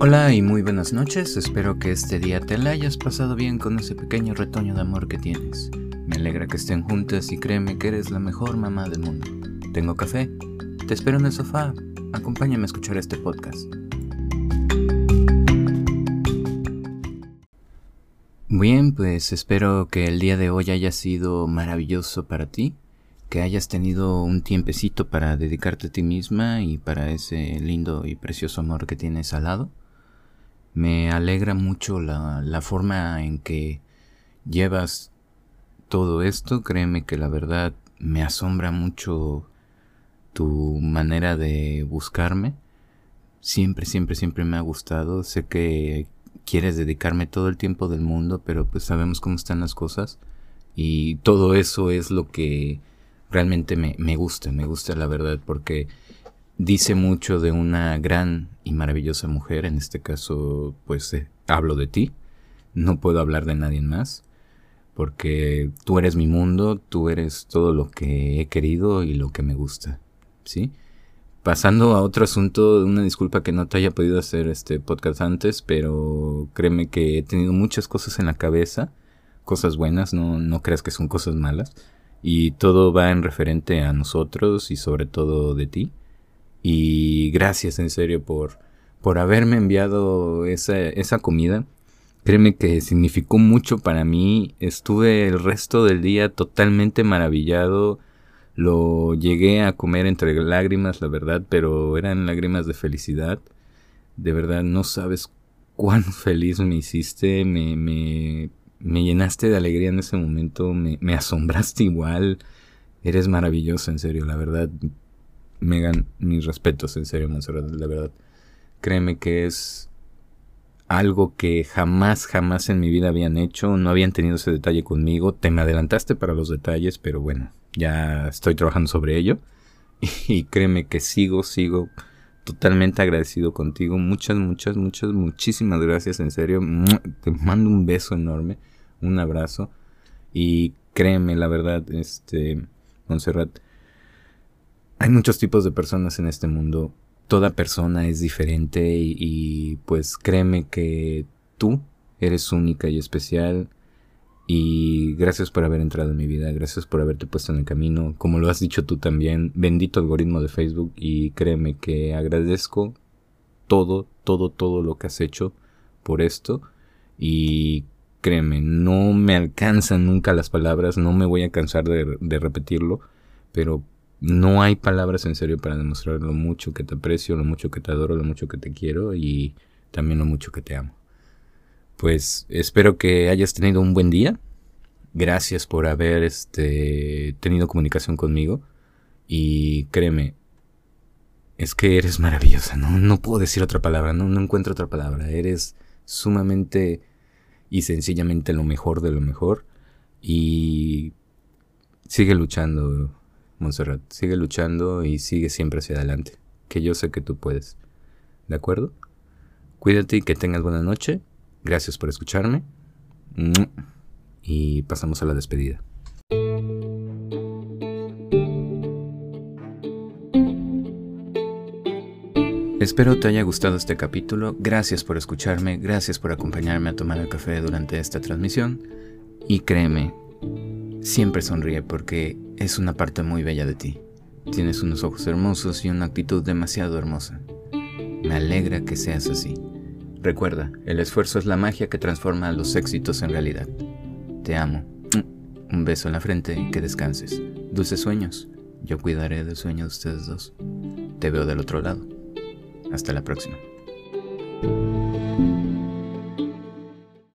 Hola y muy buenas noches, espero que este día te la hayas pasado bien con ese pequeño retoño de amor que tienes. Me alegra que estén juntas y créeme que eres la mejor mamá del mundo. Tengo café, te espero en el sofá, acompáñame a escuchar este podcast. Bien, pues espero que el día de hoy haya sido maravilloso para ti, que hayas tenido un tiempecito para dedicarte a ti misma y para ese lindo y precioso amor que tienes al lado. Me alegra mucho la, la forma en que llevas todo esto. Créeme que la verdad me asombra mucho tu manera de buscarme. Siempre, siempre, siempre me ha gustado. Sé que quieres dedicarme todo el tiempo del mundo, pero pues sabemos cómo están las cosas. Y todo eso es lo que realmente me, me gusta, me gusta la verdad, porque dice mucho de una gran y maravillosa mujer, en este caso pues eh, hablo de ti, no puedo hablar de nadie más, porque tú eres mi mundo, tú eres todo lo que he querido y lo que me gusta, ¿sí? Pasando a otro asunto, una disculpa que no te haya podido hacer este podcast antes, pero créeme que he tenido muchas cosas en la cabeza, cosas buenas, no, no creas que son cosas malas, y todo va en referente a nosotros y sobre todo de ti. Y gracias en serio por, por haberme enviado esa, esa comida. Créeme que significó mucho para mí. Estuve el resto del día totalmente maravillado. Lo llegué a comer entre lágrimas, la verdad, pero eran lágrimas de felicidad. De verdad, no sabes cuán feliz me hiciste. Me, me, llenaste de alegría en ese momento. Me, me asombraste igual. Eres maravilloso, en serio, la verdad. Megan, mis respetos, en serio, Monserrat, la verdad. Créeme que es algo que jamás, jamás en mi vida habían hecho, no habían tenido ese detalle conmigo. Te me adelantaste para los detalles, pero bueno, ya estoy trabajando sobre ello. Y créeme que sigo, sigo totalmente agradecido contigo. Muchas, muchas, muchas, muchísimas gracias, en serio. Te mando un beso enorme, un abrazo. Y créeme, la verdad, este, Montserrat, hay muchos tipos de personas en este mundo. Toda persona es diferente y, pues créeme que tú eres única y especial. Y gracias por haber entrado en mi vida, gracias por haberte puesto en el camino. Como lo has dicho tú también, bendito algoritmo de Facebook y créeme que agradezco todo, todo, todo lo que has hecho por esto. Y créeme, no me alcanzan nunca las palabras, no me voy a cansar de, repetirlo, pero no hay palabras en serio para demostrar lo mucho que te aprecio, lo mucho que te adoro, lo mucho que te quiero y también lo mucho que te amo. Pues espero que hayas tenido un buen día. Gracias por haber este, tenido comunicación conmigo. Y créeme, es que eres maravillosa. No, no puedo decir otra palabra, no, no encuentro otra palabra. Eres sumamente y sencillamente lo mejor de lo mejor. Y sigue luchando, Montserrat, sigue luchando y sigue siempre hacia adelante, que yo sé que tú puedes. ¿De acuerdo? Cuídate y que tengas buena noche. Gracias por escucharme. Y pasamos a la despedida. Espero te haya gustado este capítulo. Gracias por escucharme, gracias por acompañarme a tomar el café durante esta transmisión. Y créeme, siempre sonríe porque es una parte muy bella de ti. Tienes unos ojos hermosos y una actitud demasiado hermosa. Me alegra que seas así. Recuerda, el esfuerzo es la magia que transforma los éxitos en realidad. Te amo. Un beso en la frente y que descanses. Dulces sueños. Yo cuidaré del sueño de ustedes dos. Te veo del otro lado. Hasta la próxima.